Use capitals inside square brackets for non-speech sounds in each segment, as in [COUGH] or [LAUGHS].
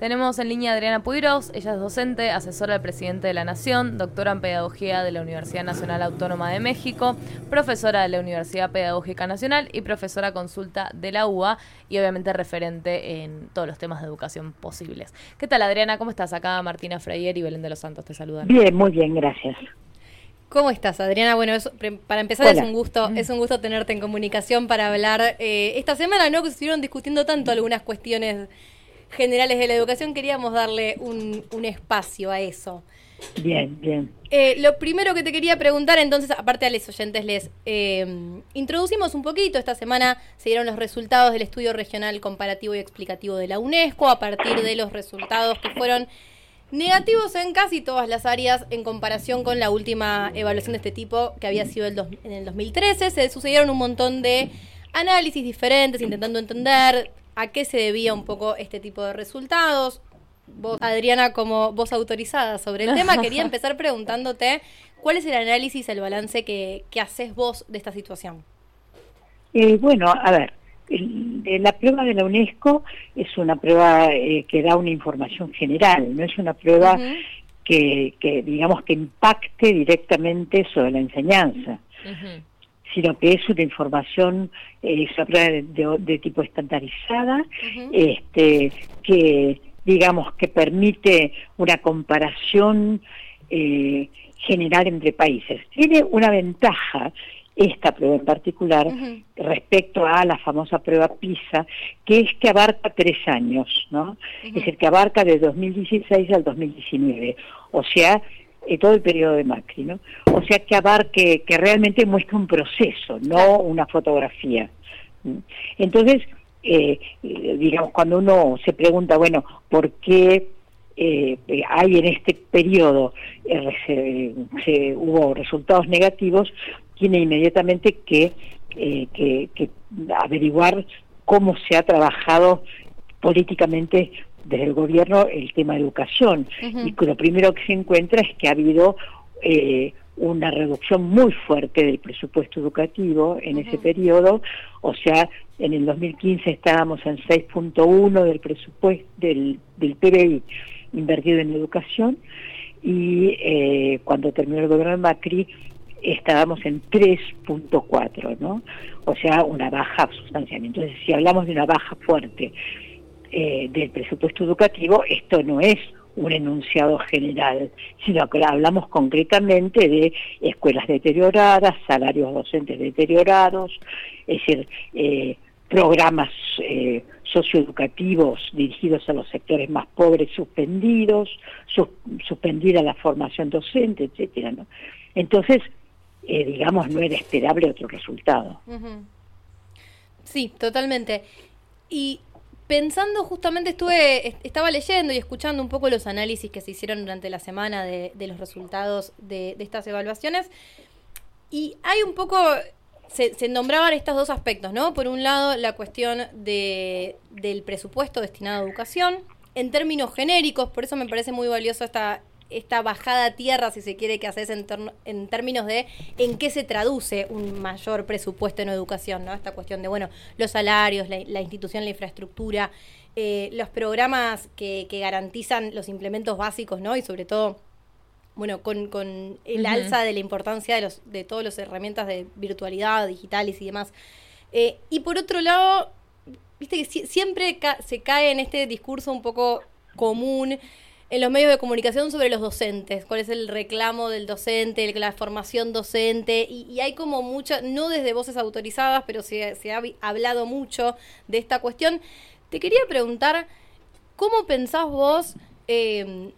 Tenemos en línea a Adriana Puiros, ella es docente, asesora del presidente de la Nación, doctora en Pedagogía de la Universidad Nacional Autónoma de México, profesora de la Universidad Pedagógica Nacional y profesora consulta de la UA y obviamente referente en todos los temas de educación posibles. ¿Qué tal Adriana? ¿Cómo estás? Acá Martina Freyer y Belén de los Santos te saludan. Bien, muy bien, gracias. ¿Cómo estás, Adriana? Bueno, para empezar es un gusto, es un gusto tenerte en comunicación para hablar eh, esta semana, ¿no? Que se estuvieron discutiendo tanto algunas cuestiones generales de la educación, queríamos darle un, espacio a eso. Bien, bien. Eh, lo primero que te quería preguntar, entonces, aparte a los oyentes, les eh, introducimos un poquito. Esta semana se dieron los resultados del estudio regional comparativo y explicativo de la UNESCO, a partir de los resultados que fueron negativos en casi todas las áreas en comparación con la última evaluación de este tipo que había sido el en el 2013. Se sucedieron un montón de análisis diferentes, intentando entender a qué se debía un poco este tipo de resultados. Vos, Adriana, como voz autorizada sobre el tema, quería [LAUGHS] empezar preguntándote cuál es el análisis, el balance que, que haces vos de esta situación. Eh, bueno, a ver, la prueba de la UNESCO es una prueba eh, que da una información general, no es una prueba que, que, digamos, que impacte directamente sobre la enseñanza sino que es una información eh, de, tipo estandarizada, este, que digamos que permite una comparación eh, general entre países. Tiene una ventaja esta prueba en particular respecto a la famosa prueba PISA, que es que abarca tres años, ¿no? Es decir, que abarca de 2016 al 2019. O sea, eh, todo el periodo de Macri, ¿no? O sea, que abarque, que realmente muestra un proceso, no una fotografía. Entonces, eh, digamos, cuando uno se pregunta, bueno, ¿por qué eh, hay en este periodo se, hubo resultados negativos? Tiene inmediatamente que, que averiguar cómo se ha trabajado políticamente desde el gobierno el tema de educación y lo primero que se encuentra es que ha habido eh, una reducción muy fuerte del presupuesto educativo en ese periodo, o sea, en el 2015 estábamos en 6.1 del presupuesto del, del PBI invertido en educación. Y eh, cuando terminó el gobierno de Macri estábamos en 3.4, ¿no? O sea, una baja sustancial. Entonces, si hablamos de una baja fuerte eh, del presupuesto educativo, esto no es un enunciado general, sino que hablamos concretamente de escuelas deterioradas, salarios docentes deteriorados, es decir, eh, programas eh, socioeducativos dirigidos a los sectores más pobres suspendidos, suspendida la formación docente, etcétera, ¿no? Entonces, digamos, no era esperable otro resultado. Sí, totalmente. Y pensando justamente, estuve, estaba leyendo y escuchando un poco los análisis que se hicieron durante la semana de, los resultados de, estas evaluaciones. Y hay un poco, se, nombraban estos dos aspectos, ¿no? Por un lado, la cuestión de, del presupuesto destinado a educación, en términos genéricos, por eso me parece muy valioso esta, esta bajada a tierra, si se quiere, que haces en, en términos de en qué se traduce un mayor presupuesto en educación, ¿no? Esta cuestión de, bueno, los salarios, la, institución, la infraestructura, eh, los programas que, garantizan los implementos básicos, ¿no? Y sobre todo, bueno, con, con el alza de la importancia de, los, de todas las herramientas de virtualidad, digitales y demás. Eh, y por otro lado, viste que siempre se cae en este discurso un poco común en los medios de comunicación sobre los docentes, cuál es el reclamo del docente, la formación docente, y, hay como mucha, no desde voces autorizadas, pero se, ha hablado mucho de esta cuestión. Te quería preguntar, ¿cómo pensás vos, em,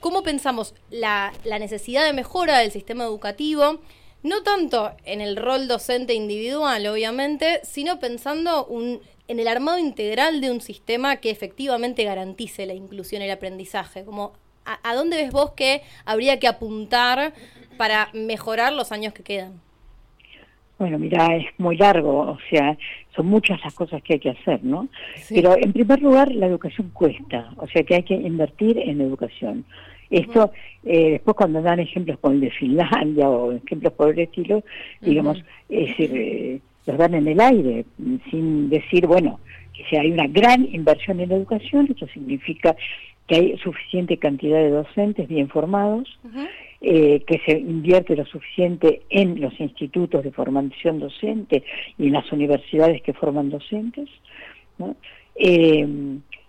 cómo pensamos la necesidad de mejora del sistema educativo? No tanto en el rol docente individual, obviamente, sino pensando un en el armado integral de un sistema que efectivamente garantice la inclusión y el aprendizaje? Como, ¿a, dónde ves vos que habría que apuntar para mejorar los años que quedan? Bueno, mira, es muy largo, o sea, son muchas las cosas que hay que hacer, ¿no? Pero en primer lugar, la educación cuesta, o sea que hay que invertir en educación. Esto, eh, después cuando dan ejemplos como el de Finlandia o ejemplos por el estilo, digamos, es decir, eh, los dan en el aire, sin decir, bueno, que sea, hay una gran inversión en educación, esto significa que hay suficiente cantidad de docentes bien formados, eh, que se invierte lo suficiente en los institutos de formación docente y en las universidades que forman docentes, eh,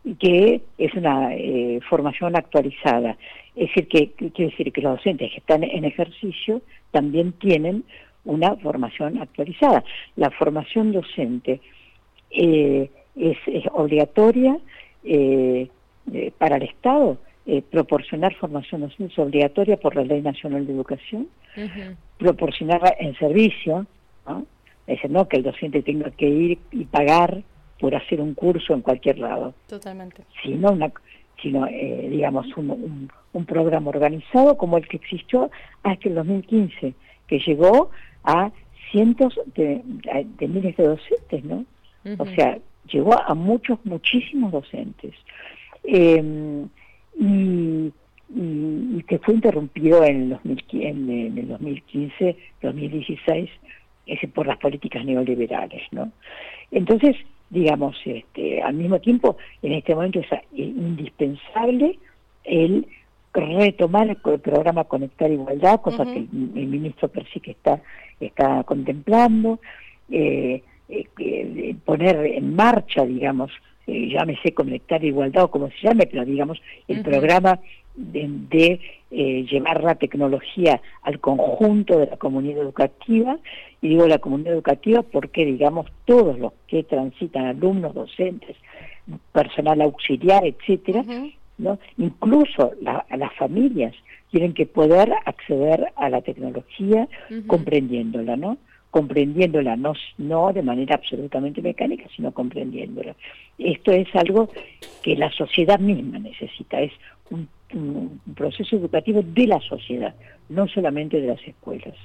y que es una eh, formación actualizada. Es decir, que quiere decir que los docentes que están en ejercicio también tienen una formación actualizada. La formación docente es, obligatoria para el Estado, proporcionar formación docente es obligatoria por la Ley Nacional de Educación, proporcionarla en servicio, ¿no? Es decir, no que el docente tenga que ir y pagar por hacer un curso en cualquier lado. Totalmente. Sino, una, sino eh, digamos, un, un, programa organizado como el que existió hasta el 2015, que llegó a cientos de, miles de docentes, ¿no? O sea, llegó a muchos, muchísimos docentes. Eh, y, y, que fue interrumpido en el, en, el 2015, 2016, ese, por las políticas neoliberales, ¿no? Entonces, digamos, este, al mismo tiempo, en este momento es indispensable el retomar el, programa Conectar Igualdad, cosa que el, ministro Percy que está, está contemplando, eh, eh, poner en marcha, digamos, eh, llámese Conectar Igualdad o como se llame, pero digamos, el programa de, eh, llevar la tecnología al conjunto de la comunidad educativa, y digo la comunidad educativa porque, digamos, todos los que transitan, alumnos, docentes, personal auxiliar, etcétera, ¿no? incluso las familias tienen que poder acceder a la tecnología comprendiéndola, ¿no? comprendiéndola, no, no de manera absolutamente mecánica, sino comprendiéndola. Esto es algo que la sociedad misma necesita, es un, proceso educativo de la sociedad, no solamente de las escuelas.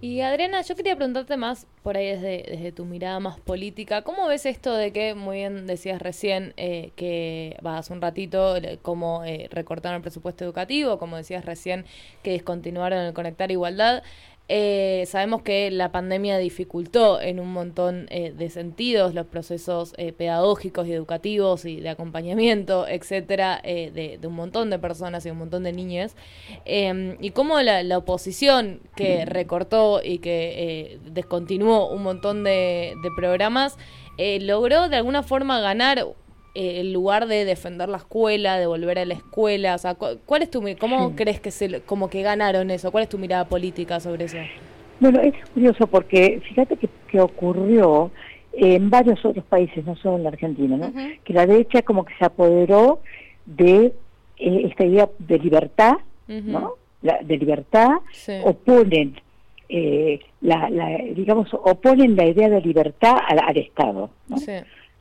Y Adriana, yo quería preguntarte más por ahí desde, desde tu mirada más política, ¿cómo ves esto de que, muy bien decías recién, eh, que va hace un ratito, cómo eh, recortaron el presupuesto educativo, como decías recién, que descontinuaron el Conectar Igualdad? Eh, sabemos que la pandemia dificultó en un montón eh, de sentidos los procesos eh, pedagógicos y educativos y de acompañamiento, etcétera, de, un montón de personas y un montón de niñas. Em, y cómo la, oposición que recortó y que descontinuó un montón de, de programas logró de alguna forma ganar eh, el lugar de defender la escuela, de volver a la escuela? O sea, ¿cuál es tu cómo crees que se como que ganaron eso? ¿Cuál es tu mirada política sobre eso? Bueno, es curioso porque fíjate que, ocurrió en varios otros países, no solo en la Argentina, ¿no? Que la derecha como que se apoderó de eh, esta idea de libertad, ¿no? de libertad, oponen eh, la, digamos, oponen la idea de libertad al, al Estado. ¿no?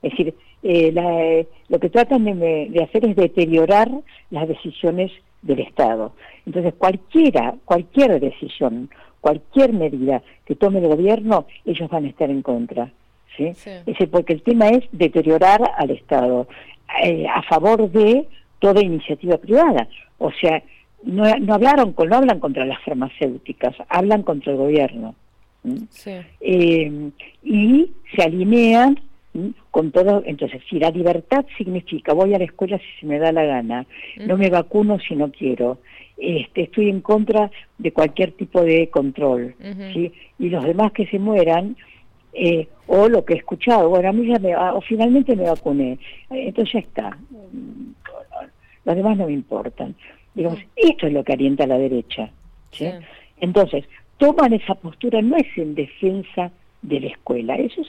Es decir, eh, lo que tratan de, hacer es deteriorar las decisiones del Estado. Entonces, cualquiera, cualquier decisión, cualquier medida que tome el gobierno, ellos van a estar en contra. ¿sí? porque el tema es deteriorar al Estado eh, a favor de toda iniciativa privada. O sea, no, no hablaron, no hablan contra las farmacéuticas, hablan contra el gobierno. Eh, y se alinean con todo, entonces si la libertad significa voy a la escuela si se me da la gana, no me vacuno si no quiero, este, estoy en contra de cualquier tipo de control, ¿sí? y los demás que se mueran, eh, o lo que he escuchado, bueno, a mí ya me, o finalmente me vacuné, entonces ya está, los demás no me importan. Digamos, esto es lo que orienta a la derecha. ¿sí? Entonces, toman esa postura, no es en defensa de la escuela, eso es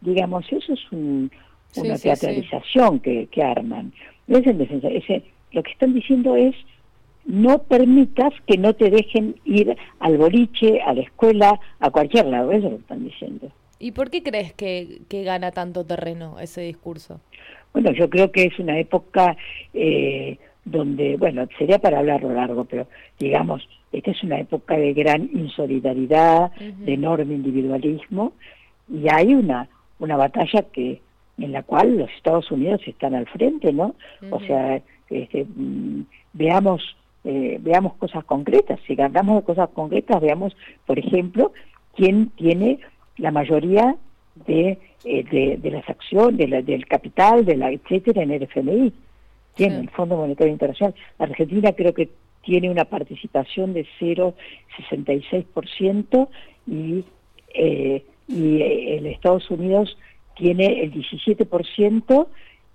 digamos, eso es una teatralización Que, que, arman. es en defensa, ese, lo que están diciendo es no permitas que no te dejen ir al boliche, a la escuela, a cualquier lado, eso es lo que están diciendo. ¿Y por qué crees que, que gana tanto terreno ese discurso? Bueno, yo creo que es una época eh, donde, bueno, sería para hablarlo largo, pero digamos, esta es una época de gran insolidaridad, de enorme individualismo, y hay una una batalla que en la cual los Estados Unidos están al frente, ¿no? O sea, este, mm, veamos eh, veamos cosas concretas. Si hablamos de cosas concretas, veamos, por ejemplo, quién tiene la mayoría de de, de, las acciones, de del capital, de la etcétera, en el FMI. Tiene el Fondo Monetario Internacional. Argentina creo que tiene una participación de 0,66% y, eh, y el Estados Unidos tiene el 17%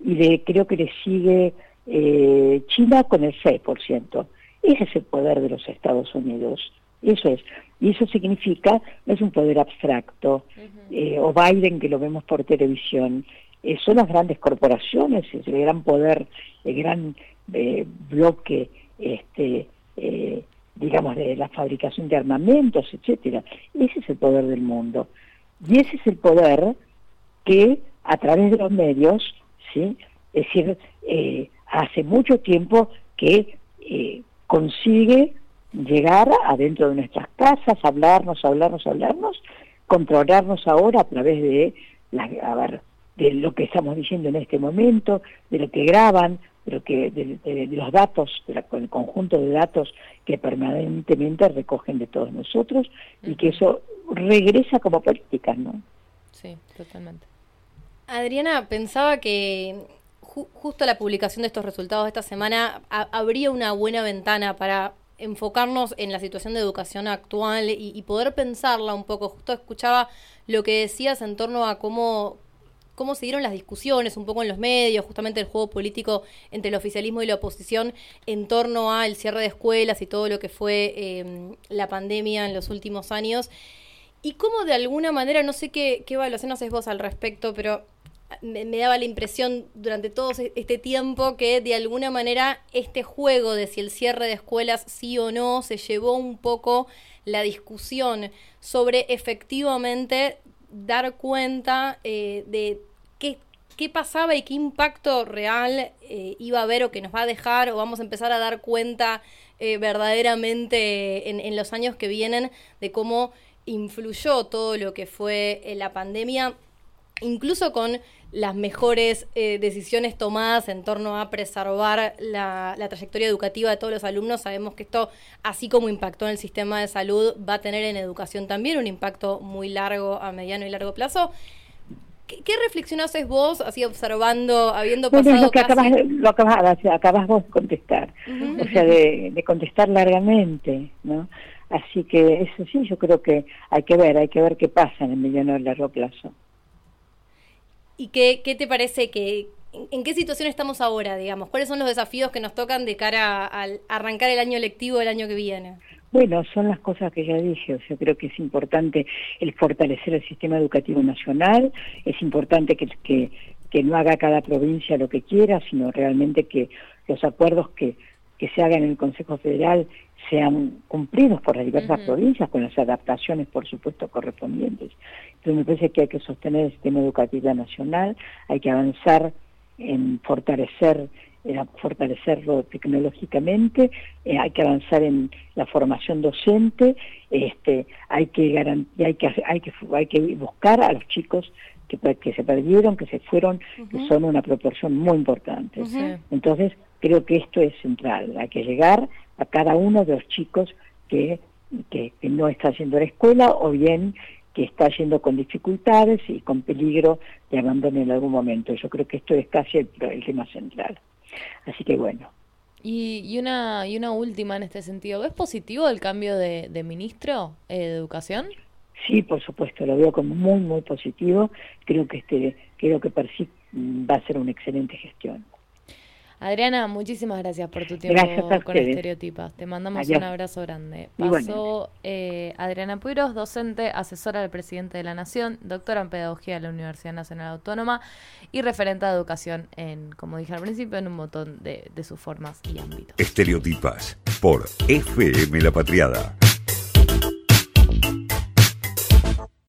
y de, creo que le sigue eh, China con el 6%. Ese es el poder de los Estados Unidos. Eso es. Y eso significa, no es un poder abstracto, eh, o Biden que lo vemos por televisión, eh, son las grandes corporaciones, es el gran poder, el gran eh, bloque, este, digamos, de la fabricación de armamentos, etcétera. Ese es el poder del mundo. Y ese es el poder que a través de los medios, ¿sí? es decir, hace mucho tiempo que consigue llegar adentro de nuestras casas, hablarnos, hablarnos, hablarnos, controlarnos ahora a través de, la, de lo que estamos diciendo en este momento, de lo que graban, de, lo que, de, los datos, de el conjunto de datos que permanentemente recogen de todos nosotros y que eso regresa como política, ¿no? Sí, totalmente. Adriana, pensaba que justo la publicación de estos resultados esta semana habría una buena ventana para enfocarnos en la situación de educación actual y, poder pensarla un poco. Justo escuchaba lo que decías en torno a cómo, cómo se dieron las discusiones un poco en los medios, justamente el juego político entre el oficialismo y la oposición en torno al cierre de escuelas y todo lo que fue em, la pandemia en los últimos años. Y cómo de alguna manera, no sé qué, qué evaluación haces vos al respecto, pero me, daba la impresión durante todo este tiempo que de alguna manera este juego de si el cierre de escuelas sí o no se llevó un poco la discusión sobre efectivamente dar cuenta eh, de qué, qué, pasaba y qué impacto real eh, iba a haber o que nos va a dejar o vamos a empezar a dar cuenta eh, verdaderamente en, en los años que vienen de cómo influyó todo lo que fue la pandemia incluso con las mejores eh, decisiones tomadas en torno a preservar la, trayectoria educativa de todos los alumnos. Sabemos que esto, así como impactó en el sistema de salud, va a tener en educación también un impacto muy largo, a mediano y largo plazo. ¿Qué, qué reflexión haces vos, así observando, habiendo pasado lo que acabas, lo acabas, vos de contestar, o sea, de, de contestar largamente, ¿no? Así que eso sí, yo creo que hay que ver, hay que ver qué pasa en el mediano y largo plazo. ¿Y qué, qué te parece que, en qué situación estamos ahora, digamos? ¿Cuáles son los desafíos que nos tocan de cara al arrancar el año lectivo del año que viene? Bueno, son las cosas que ya dije, o sea, creo que es importante el fortalecer el sistema educativo nacional, es importante que, que, que no haga cada provincia lo que quiera, sino realmente que los acuerdos que, que se hagan en el Consejo Federal sean cumplidos por las diversas provincias, con las adaptaciones, por supuesto, correspondientes. Entonces me parece que hay que sostener el sistema educativo nacional, hay que avanzar en fortalecer fortalecerlo tecnológicamente, eh, hay que avanzar en la formación docente, este, hay que hay que hay que hay que buscar a los chicos que, que se perdieron, que se fueron, que son una proporción muy importante. Entonces, creo que esto es central, hay que llegar a cada uno de los chicos que, que, no está haciendo la escuela o bien que está yendo con dificultades y con peligro de abandono en algún momento. Yo creo que esto es casi el, tema central. Así que bueno. Y, y, una, y una última en este sentido. ¿Ves positivo el cambio de, de ministro eh, de Educación? Sí, por supuesto, lo veo como muy, muy positivo. Creo que este, creo que sí va a ser una excelente gestión. Adriana, muchísimas gracias por tu tiempo con Estereotipas. Te mandamos un abrazo grande. Pasó eh, Adriana Puiros, docente, asesora del presidente de la Nación, doctora en Pedagogía de la Universidad Nacional Autónoma y referente de educación en, como dije al principio, en un montón de, de sus formas y ámbitos. Estereotipas por FM La Patriada.